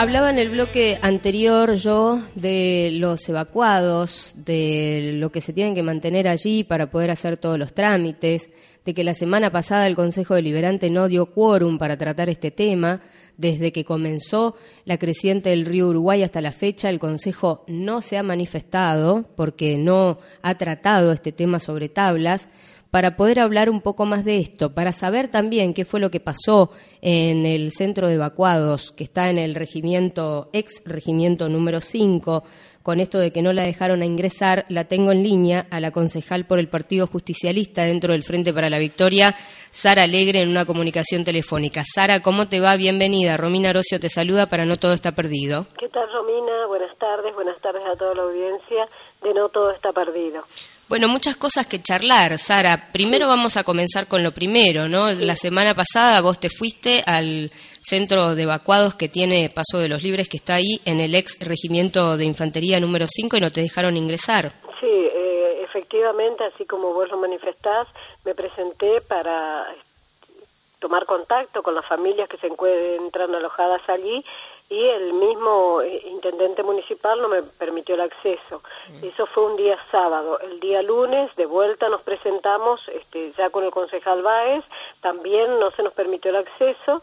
Hablaba en el bloque anterior yo de los evacuados, de lo que se tienen que mantener allí para poder hacer todos los trámites, de que la semana pasada el Consejo Deliberante no dio quórum para tratar este tema. Desde que comenzó la creciente del río Uruguay hasta la fecha, el Consejo no se ha manifestado porque no ha tratado este tema sobre tablas para poder hablar un poco más de esto, para saber también qué fue lo que pasó en el centro de evacuados que está en el regimiento, ex regimiento número 5, con esto de que no la dejaron a ingresar, la tengo en línea a la concejal por el Partido Justicialista dentro del Frente para la Victoria, Sara Alegre, en una comunicación telefónica. Sara, ¿cómo te va? Bienvenida. Romina Orocio te saluda para No Todo Está Perdido. ¿Qué tal, Romina? Buenas tardes, buenas tardes a toda la audiencia de No Todo Está Perdido. Bueno, muchas cosas que charlar, Sara. Primero vamos a comenzar con lo primero, ¿no? La semana pasada vos te fuiste al centro de evacuados que tiene Paso de los Libres, que está ahí en el ex regimiento de infantería número 5 y no te dejaron ingresar. Sí, eh, efectivamente, así como vos lo manifestás, me presenté para tomar contacto con las familias que se encuentran alojadas allí y el mismo eh, intendente municipal no me permitió el acceso. Mm. Eso fue un día sábado. El día lunes, de vuelta, nos presentamos este, ya con el concejal Báez, también no se nos permitió el acceso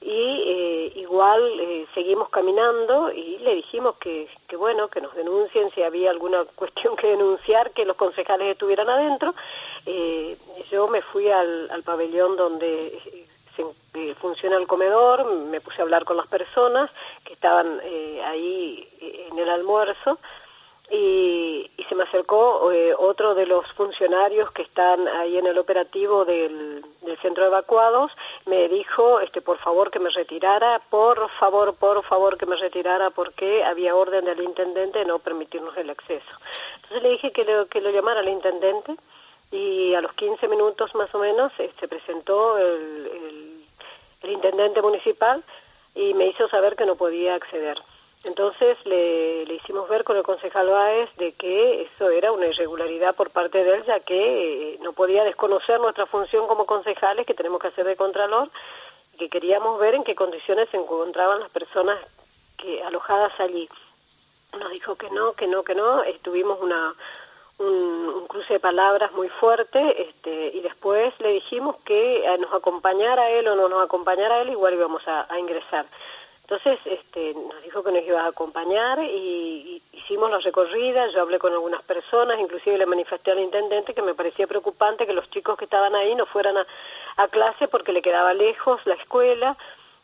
y eh, igual eh, seguimos caminando y le dijimos que, que, bueno, que nos denuncien si había alguna cuestión que denunciar, que los concejales estuvieran adentro. yo me fui al, al pabellón donde se, funciona el comedor, me puse a hablar con las personas que estaban eh, ahí eh, en el almuerzo y, se me acercó eh, otro de los funcionarios que están ahí en el operativo del, centro de evacuados, me dijo, este, por favor que me retirara, por favor, por favor que me retirara porque había orden del intendente de no permitirnos el acceso. Entonces le dije que lo, que lo llamara al intendente y a los 15 minutos más o menos se este, presentó el el intendente municipal y me hizo saber que no podía acceder. Entonces le, hicimos ver con el concejal Báez de que eso era una irregularidad por parte de él, ya que eh, no podía desconocer nuestra función como concejales que tenemos que hacer de contralor, que queríamos ver en qué condiciones se encontraban las personas que alojadas allí. Nos dijo que no, que no, que no. Estuvimos una, un, cruce de palabras muy fuerte este, y después le dijimos que eh, nos acompañara él o no nos acompañara él, igual íbamos a, ingresar. Entonces este, nos dijo que nos iba a acompañar y, hicimos la recorrida, yo hablé con algunas personas, inclusive le manifesté al intendente que me parecía preocupante que los chicos que estaban ahí no fueran a, a clase porque le quedaba lejos la escuela,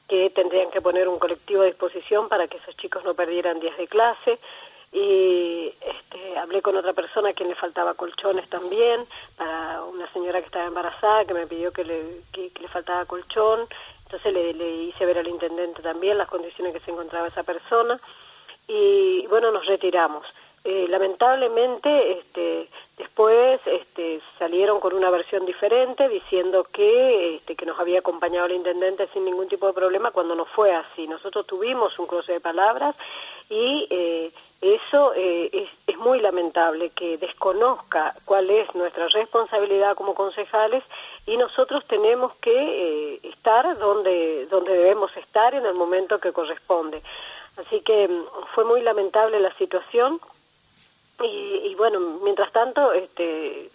que tendrían que poner un colectivo a disposición para que esos chicos no perdieran días de clase. Y este, hablé con otra persona a quien le faltaba colchones también, para una señora que estaba embarazada que me pidió que le, que, le faltaba colchón, entonces le, le, hice ver al intendente también las condiciones que se encontraba esa persona y bueno, nos retiramos. Eh, lamentablemente este, después este, salieron con una versión diferente diciendo que, este, que nos había acompañado el intendente sin ningún tipo de problema cuando no fue así. Nosotros tuvimos un cruce de palabras y eh, eso eh, es, muy lamentable que desconozca cuál es nuestra responsabilidad como concejales y nosotros tenemos que estar donde, donde debemos estar en el momento que corresponde. Así que mm, fue muy lamentable la situación y, bueno, mientras tanto, este,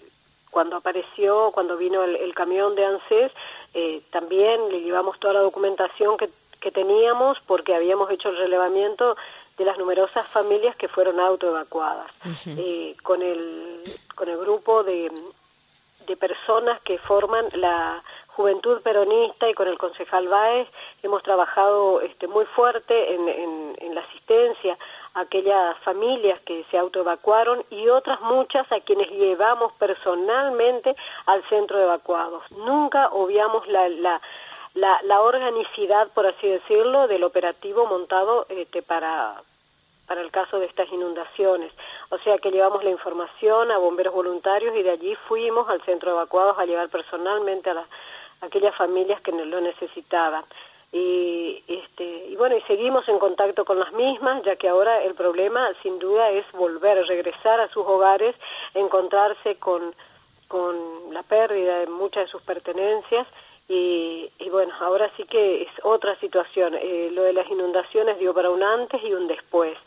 cuando apareció, cuando vino el, camión de ANSES, eh, también le llevamos toda la documentación que, que teníamos porque habíamos hecho el relevamiento de las numerosas familias que fueron autoevacuadas. eh, con, el, con el grupo de, de personas que forman la Juventud Peronista y con el concejal Báez hemos trabajado este, muy fuerte en, en, en la asistencia aquellas familias que se autoevacuaron y otras muchas a quienes llevamos personalmente al centro de evacuados. Nunca obviamos la, la, la, organicidad, por así decirlo, del operativo montado este, para, para el caso de estas inundaciones. O sea que llevamos la información a bomberos voluntarios y de allí fuimos al centro de evacuados a llevar personalmente a, a aquellas familias que lo necesitaban y este y bueno y seguimos en contacto con las mismas ya que ahora el problema sin duda es volver regresar a sus hogares encontrarse con con la pérdida de muchas de sus pertenencias y, bueno, ahora sí que es otra situación. Eh, lo de las inundaciones dio para un antes y un después.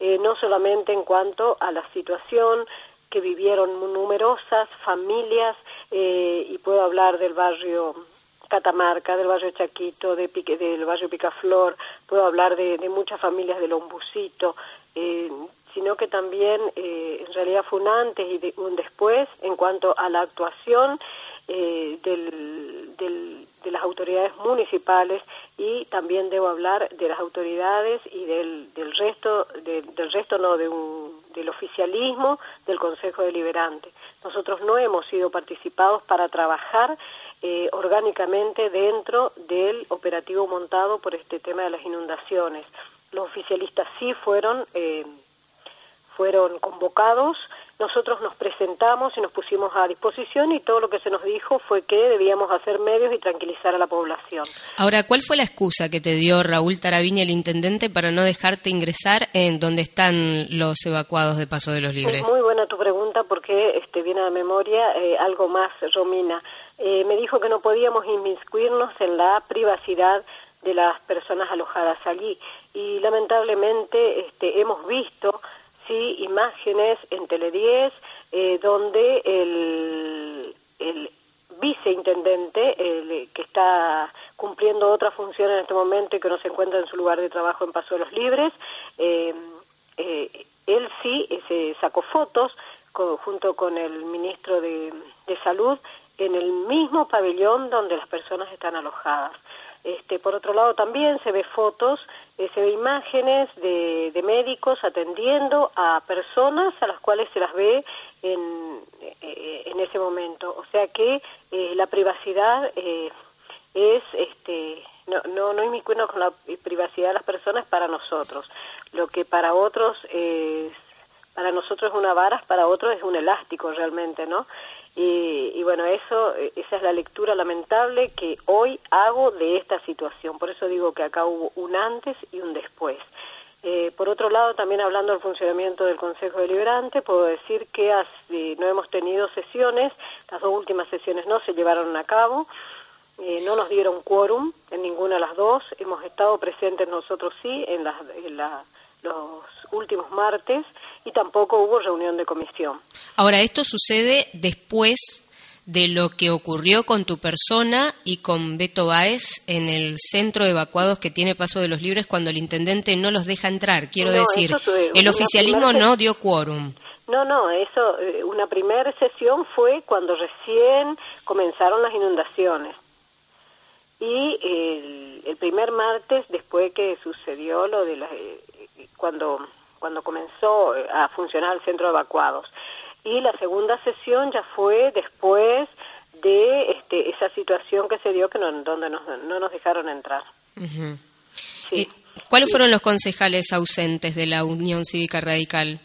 Eh, no solamente en cuanto a la situación que vivieron numerosas familias, eh, y puedo hablar del barrio Catamarca, del barrio Chaquito, de del barrio Picaflor, puedo hablar de, muchas familias del Ombucito, sino que también en realidad fue un antes y un después en cuanto a la actuación eh, del, de las autoridades municipales y también debo hablar de las autoridades y del, del resto, del resto no, de un, del oficialismo del Consejo Deliberante. Nosotros no hemos sido participados para trabajar eh, orgánicamente dentro del operativo montado por este tema de las inundaciones. Los oficialistas sí fueron, eh, fueron convocados nosotros nos presentamos y nos pusimos a disposición y todo lo que se nos dijo fue que debíamos hacer medios y tranquilizar a la población. Ahora, ¿cuál fue la excusa que te dio Raúl Tarabini, el intendente, para no dejarte ingresar en donde están los evacuados de Paso de los Libres? muy buena tu pregunta porque este, viene a la memoria eh, algo más, Romina. Eh, me dijo que no podíamos inmiscuirnos en la privacidad de las personas alojadas allí y lamentablemente este, hemos visto sí imágenes en Tele 10 eh, donde el, el viceintendente el, que está cumpliendo otra función en este momento y que no se encuentra en su lugar de trabajo en Paso de los Libres, eh, eh, él sí sacó fotos junto con el ministro de, de Salud en el mismo pabellón donde las personas están alojadas. Este, por otro lado, también se ve fotos, eh, se ve imágenes de, médicos atendiendo a personas a las cuales se las ve en, eh, en ese momento. O sea que eh, la privacidad es, este, no, no, no con la privacidad de las personas para nosotros. Lo que para otros es, para nosotros es una vara, para otros es un elástico realmente, ¿no? Y, bueno, eso, esa es la lectura lamentable que hoy hago de esta situación. Por eso digo que acá hubo un antes y un después. Eh, por otro lado, también hablando del funcionamiento del Consejo Deliberante, puedo decir que no hemos tenido sesiones, las dos últimas sesiones no se llevaron a cabo, eh, no nos dieron quórum en ninguna de las dos, hemos estado presentes nosotros sí en, en los últimos martes y tampoco hubo reunión de comisión. Ahora, esto sucede después de lo que ocurrió con tu persona y con Beto Báez en el centro de evacuados que tiene Paso de los Libres cuando el intendente no los deja entrar. Quiero decir, el oficialismo no dio quórum. No, no, eso, eh, una primera sesión fue cuando recién comenzaron las inundaciones. Y el, el primer martes, después que sucedió lo de la, eh, cuando cuando comenzó eh, a funcionar el centro de evacuados. Y la segunda sesión ya fue después de este, esa situación que se dio que no, donde no nos dejaron entrar. sí. ¿Cuáles fueron los concejales ausentes de la Unión Cívica Radical?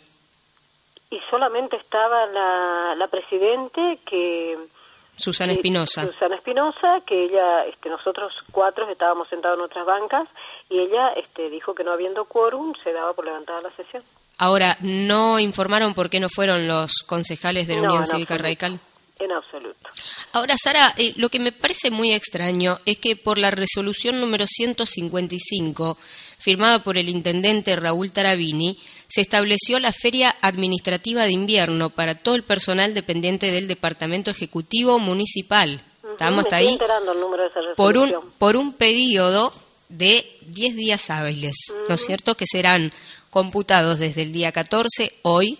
Y solamente estaba la, la presidente que Susana Espinosa. Susana Espinosa, que ella, este, nosotros cuatro estábamos sentados en otras bancas y ella este, dijo que no habiendo quórum se daba por levantada la sesión. Ahora, ¿no informaron por qué no fueron los concejales de la Unión Cívica Radical? En absoluto. Ahora, Sara, eh, lo que me parece muy extraño es que por la resolución número 155, firmada por el intendente Raúl Tarabini, se estableció la Feria Administrativa de Invierno para todo el personal dependiente del Departamento Ejecutivo Municipal. ¿Estamos ahí? por un por un periodo de 10 días hábiles, ¿no es cierto? Que serán computados desde el día 14, hoy,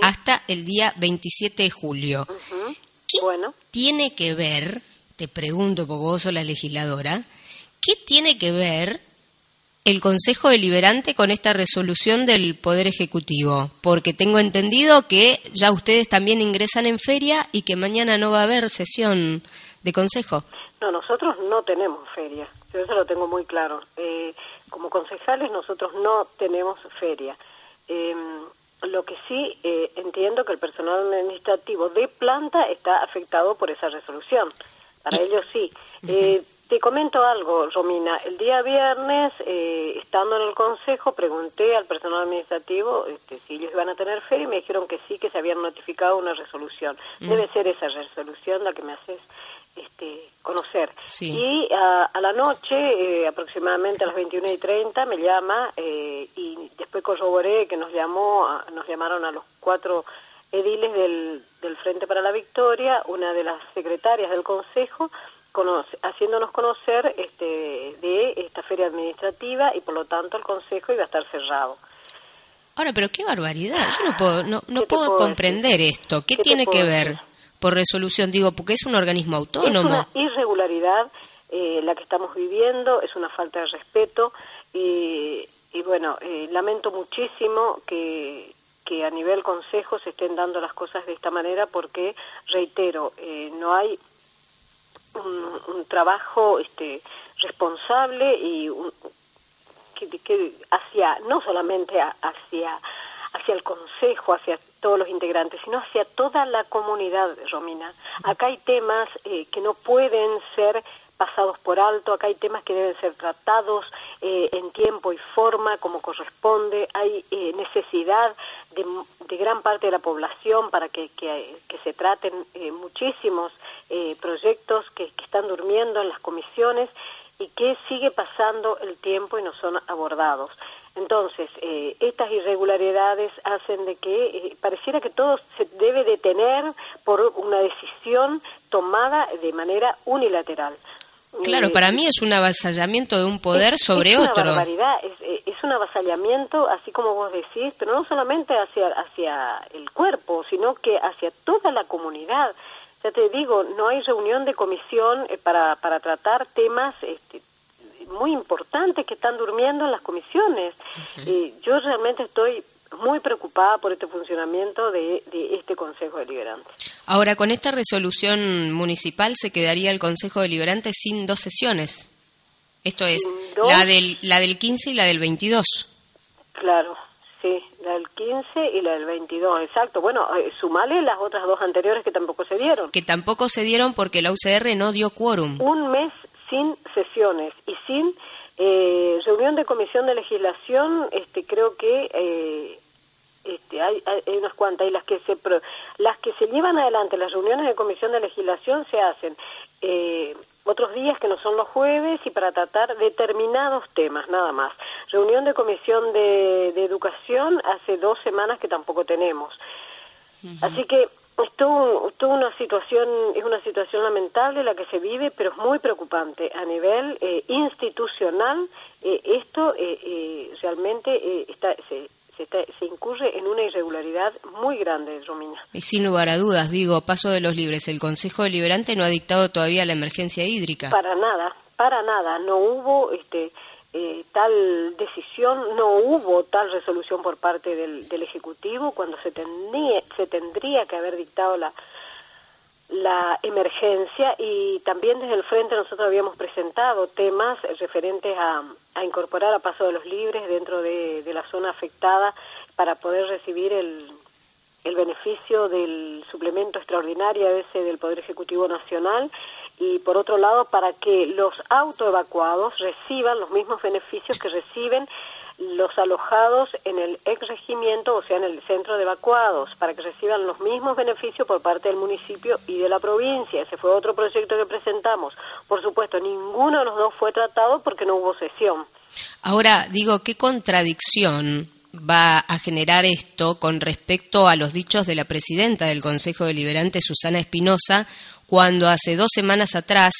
hasta el día 27 de julio. ¿Qué bueno. tiene que ver, te pregunto porque vos sos la legisladora, qué tiene que ver el Consejo Deliberante con esta resolución del Poder Ejecutivo? Porque tengo entendido que ya ustedes también ingresan en feria y que mañana no va a haber sesión de Consejo. No, nosotros no tenemos feria, yo eso lo tengo muy claro. Eh, como concejales nosotros no tenemos feria. Eh, lo que sí eh, entiendo que el personal administrativo de planta está afectado por esa resolución. Para ellos sí. Eh, Te comento algo, Romina. El día viernes, eh, estando en el consejo, pregunté al personal administrativo este, si ellos iban a tener fe y me dijeron que sí, que se habían notificado una resolución. Mm. Debe ser esa resolución la que me haces este, conocer. Y a, la noche, eh, aproximadamente a las 21 y 30, me llama después corroboré que nos llamó, nos llamaron a los cuatro ediles del, del Frente para la Victoria, una de las secretarias del Consejo, haciéndonos conocer este, de esta feria administrativa y por lo tanto el Consejo iba a estar cerrado. Ahora, pero qué barbaridad. Yo no puedo, no, no puedo, comprender esto. ¿Qué, tiene que ver por resolución? Digo, porque es un organismo autónomo. Es una irregularidad eh, la que estamos viviendo, es una falta de respeto y, y bueno, eh, lamento muchísimo que, que a nivel consejo se estén dando las cosas de esta manera porque, reitero, eh, no hay un, trabajo este, responsable y que, hacia no solamente hacia hacia el consejo, hacia todos los integrantes, sino hacia toda la comunidad, Romina. Acá hay temas eh, que no pueden ser pasados por alto, acá hay temas que deben ser tratados eh, en tiempo y forma como corresponde, hay eh, necesidad de, gran parte de la población para que, se traten muchísimos proyectos que, que están durmiendo en las comisiones y que sigue pasando el tiempo y no son abordados. Entonces, eh, estas irregularidades hacen de que eh, pareciera que todo se debe detener por una decisión tomada de manera unilateral. Claro, para mí es un avasallamiento de un poder sobre otro. Es una barbaridad, eh, es, un avasallamiento, así como vos decís, pero no solamente hacia, hacia el cuerpo, sino que hacia toda la comunidad. Ya te digo, no hay reunión de comisión para, para tratar temas este, muy importantes que están durmiendo en las comisiones. y yo realmente estoy muy preocupada por este funcionamiento de, este Consejo Deliberante. Ahora, con esta resolución municipal se quedaría el Consejo Deliberante sin dos sesiones. Esto es, la del, la del 15 y la del 22. Claro, sí, la del 15 y la del 22, exacto. Bueno, eh, sumale las otras dos anteriores que tampoco se dieron. Que tampoco se dieron porque la UCR no dio quórum. Un mes sin sesiones y sin eh, reunión de comisión de legislación, este, creo que eh, este, hay, hay, unas cuantas y las que se las que se llevan adelante las reuniones de comisión de legislación se hacen eh, otros días que no son los jueves y para tratar determinados temas nada más reunión de comisión de, educación hace dos semanas que tampoco tenemos así que esto, una situación, es una situación lamentable la que se vive, pero es muy preocupante a nivel eh, institucional. Eh, esto eh, realmente está, se, se, incurre en una irregularidad muy grande, Romina. Y sin lugar a dudas, digo, paso de los libres, el Consejo Deliberante no ha dictado todavía la emergencia hídrica. Para nada, para nada, no hubo este eh, tal decisión, no hubo tal resolución por parte del, del Ejecutivo cuando se, tendría, se tendría que haber dictado la, la emergencia y también desde el frente nosotros habíamos presentado temas referentes a, a incorporar a Paso de los Libres dentro de, la zona afectada para poder recibir el, el beneficio del suplemento extraordinario ese del Poder Ejecutivo Nacional y por otro lado para que los autoevacuados reciban los mismos beneficios que reciben los alojados en el ex regimiento, o sea, en el centro de evacuados, para que reciban los mismos beneficios por parte del municipio y de la provincia. Ese fue otro proyecto que presentamos. Por supuesto, ninguno de los dos fue tratado porque no hubo sesión. Ahora, digo, ¿qué contradicción va a generar esto con respecto a los dichos de la presidenta del Consejo Deliberante, Susana Espinosa, cuando hace dos semanas atrás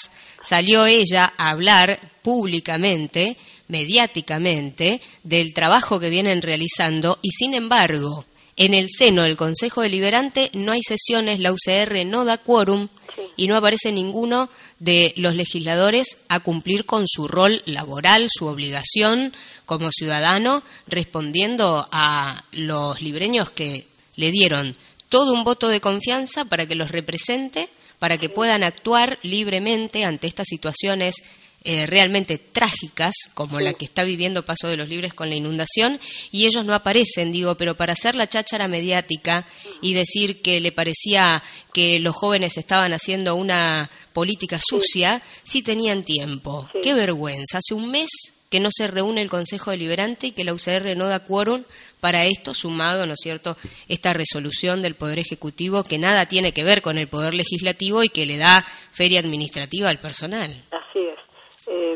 salió ella a hablar públicamente, mediáticamente, del trabajo que vienen realizando y sin embargo, en el seno del Consejo Deliberante no hay sesiones, la UCR no da quórum y no aparece ninguno de los legisladores a cumplir con su rol laboral, su obligación como ciudadano, respondiendo a los libreños que le dieron todo un voto de confianza para que los represente, para que puedan actuar libremente ante estas situaciones eh, realmente trágicas, como la que está viviendo Paso de los Libres con la inundación, y ellos no aparecen, digo, pero para hacer la cháchara mediática y decir que le parecía que los jóvenes estaban haciendo una política sucia, sí tenían tiempo. Qué vergüenza. Hace un mes que no se reúne el Consejo Deliberante y que la UCR no da quórum para esto, sumado, ¿no es cierto?, esta resolución del Poder Ejecutivo que nada tiene que ver con el Poder Legislativo y que le da feria administrativa al personal. Así es.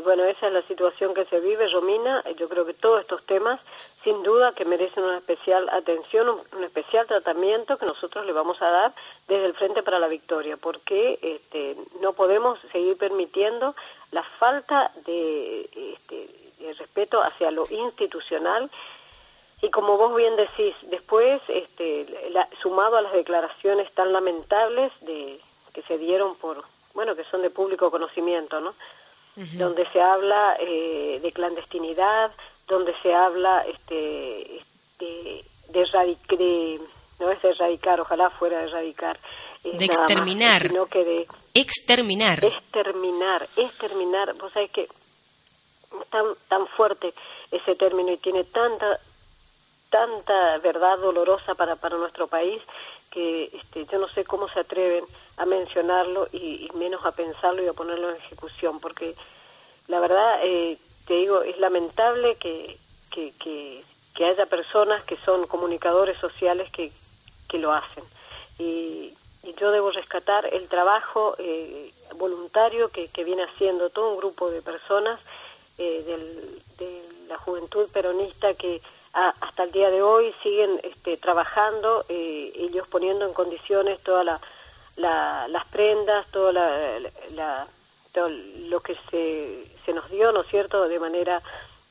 Bueno, esa es la situación que se vive, Romina. Yo creo que todos estos temas, sin duda, que merecen una especial atención, un, especial tratamiento que nosotros le vamos a dar desde el Frente para la Victoria, porque este, no podemos seguir permitiendo la falta de, este, respeto hacia lo institucional y como vos bien decís, después, este, sumado a las declaraciones tan lamentables de que se dieron por, bueno, que son de público conocimiento, ¿no? Donde se habla eh, de clandestinidad, donde se habla este, este de, no es de erradicar, ojalá fuera de erradicar. de exterminar. sino que de exterminar. Exterminar, exterminar. Vos sabés que tan, tan fuerte ese término y tiene tanta tanta verdad dolorosa para, para nuestro país que este, yo no sé cómo se atreven a mencionarlo y, menos a pensarlo y a ponerlo en ejecución, porque la verdad, eh, te digo, es lamentable que, que, haya personas que son comunicadores sociales que, que lo hacen. Y, yo debo rescatar el trabajo eh, voluntario que, que viene haciendo todo un grupo de personas eh, del, de la juventud peronista que hasta el día de hoy siguen este, trabajando, eh, ellos poniendo en condiciones todas la, las prendas, todo, la, todo lo que se, nos dio, ¿no es cierto?, de manera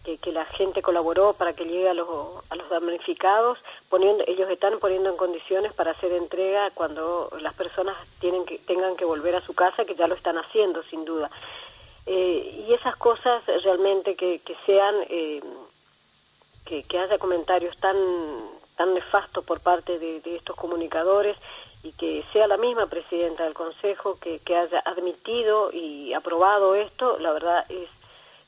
que, que, la gente colaboró para que llegue a los, a los damnificados, poniendo, ellos están poniendo en condiciones para hacer entrega cuando las personas tienen que, tengan que volver a su casa, que ya lo están haciendo, sin duda. Eh, y esas cosas realmente que, sean, eh, que, haya comentarios tan, tan nefastos por parte de, estos comunicadores y que sea la misma presidenta del Consejo que, que haya admitido y aprobado esto, la verdad es,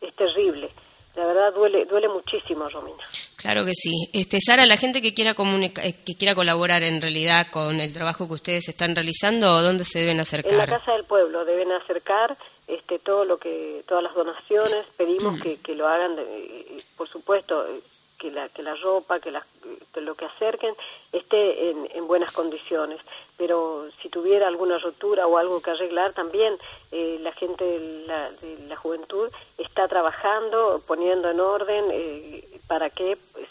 es terrible. La verdad duele, duele muchísimo, Romina. Claro que sí. Este, Sara, la gente que quiera eh, que quiera colaborar en realidad con el trabajo que ustedes están realizando, ¿dónde se deben acercar? En la Casa del Pueblo deben acercar este, todo lo que, todas las donaciones, pedimos mm. que, lo hagan, por supuesto, que la, que la ropa, que, lo que acerquen esté en, buenas condiciones. Pero si tuviera alguna rotura o algo que arreglar, también eh, la gente de la, juventud está trabajando, poniendo en orden eh, para que pues,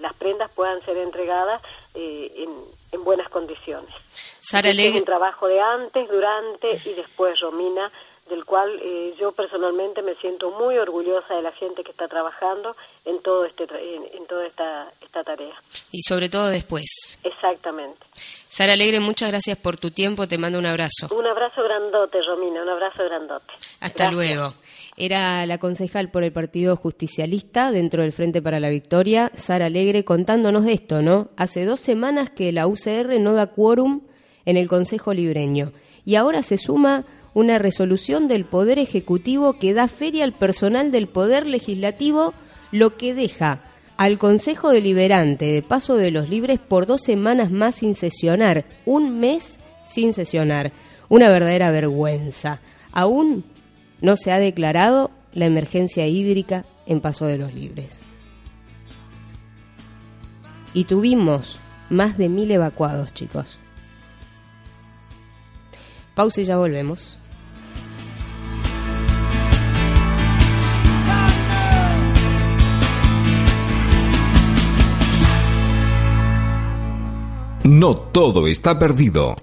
las prendas puedan ser entregadas eh, en, en, buenas condiciones. Sara es un trabajo de antes, durante y después, Romina, del cual eh, yo personalmente me siento muy orgullosa de la gente que está trabajando en todo este en, toda esta, esta tarea. Y sobre todo después. Exactamente. Sara Alegre, muchas gracias por tu tiempo, te mando un abrazo. Un abrazo grandote, Romina, un abrazo grandote. Hasta luego. Era la concejal por el Partido Justicialista dentro del Frente para la Victoria, Sara Alegre, contándonos de esto, ¿no? Hace dos semanas que la UCR no da quórum en el Consejo Libreño y ahora se suma una resolución del Poder Ejecutivo que da feria al personal del Poder Legislativo, lo que deja al Consejo Deliberante de Paso de los Libres por dos semanas más sin sesionar, un mes sin sesionar. Una verdadera vergüenza. Aún no se ha declarado la emergencia hídrica en Paso de los Libres. Y tuvimos más de mil evacuados, chicos. Pausa y ya volvemos. No todo está perdido.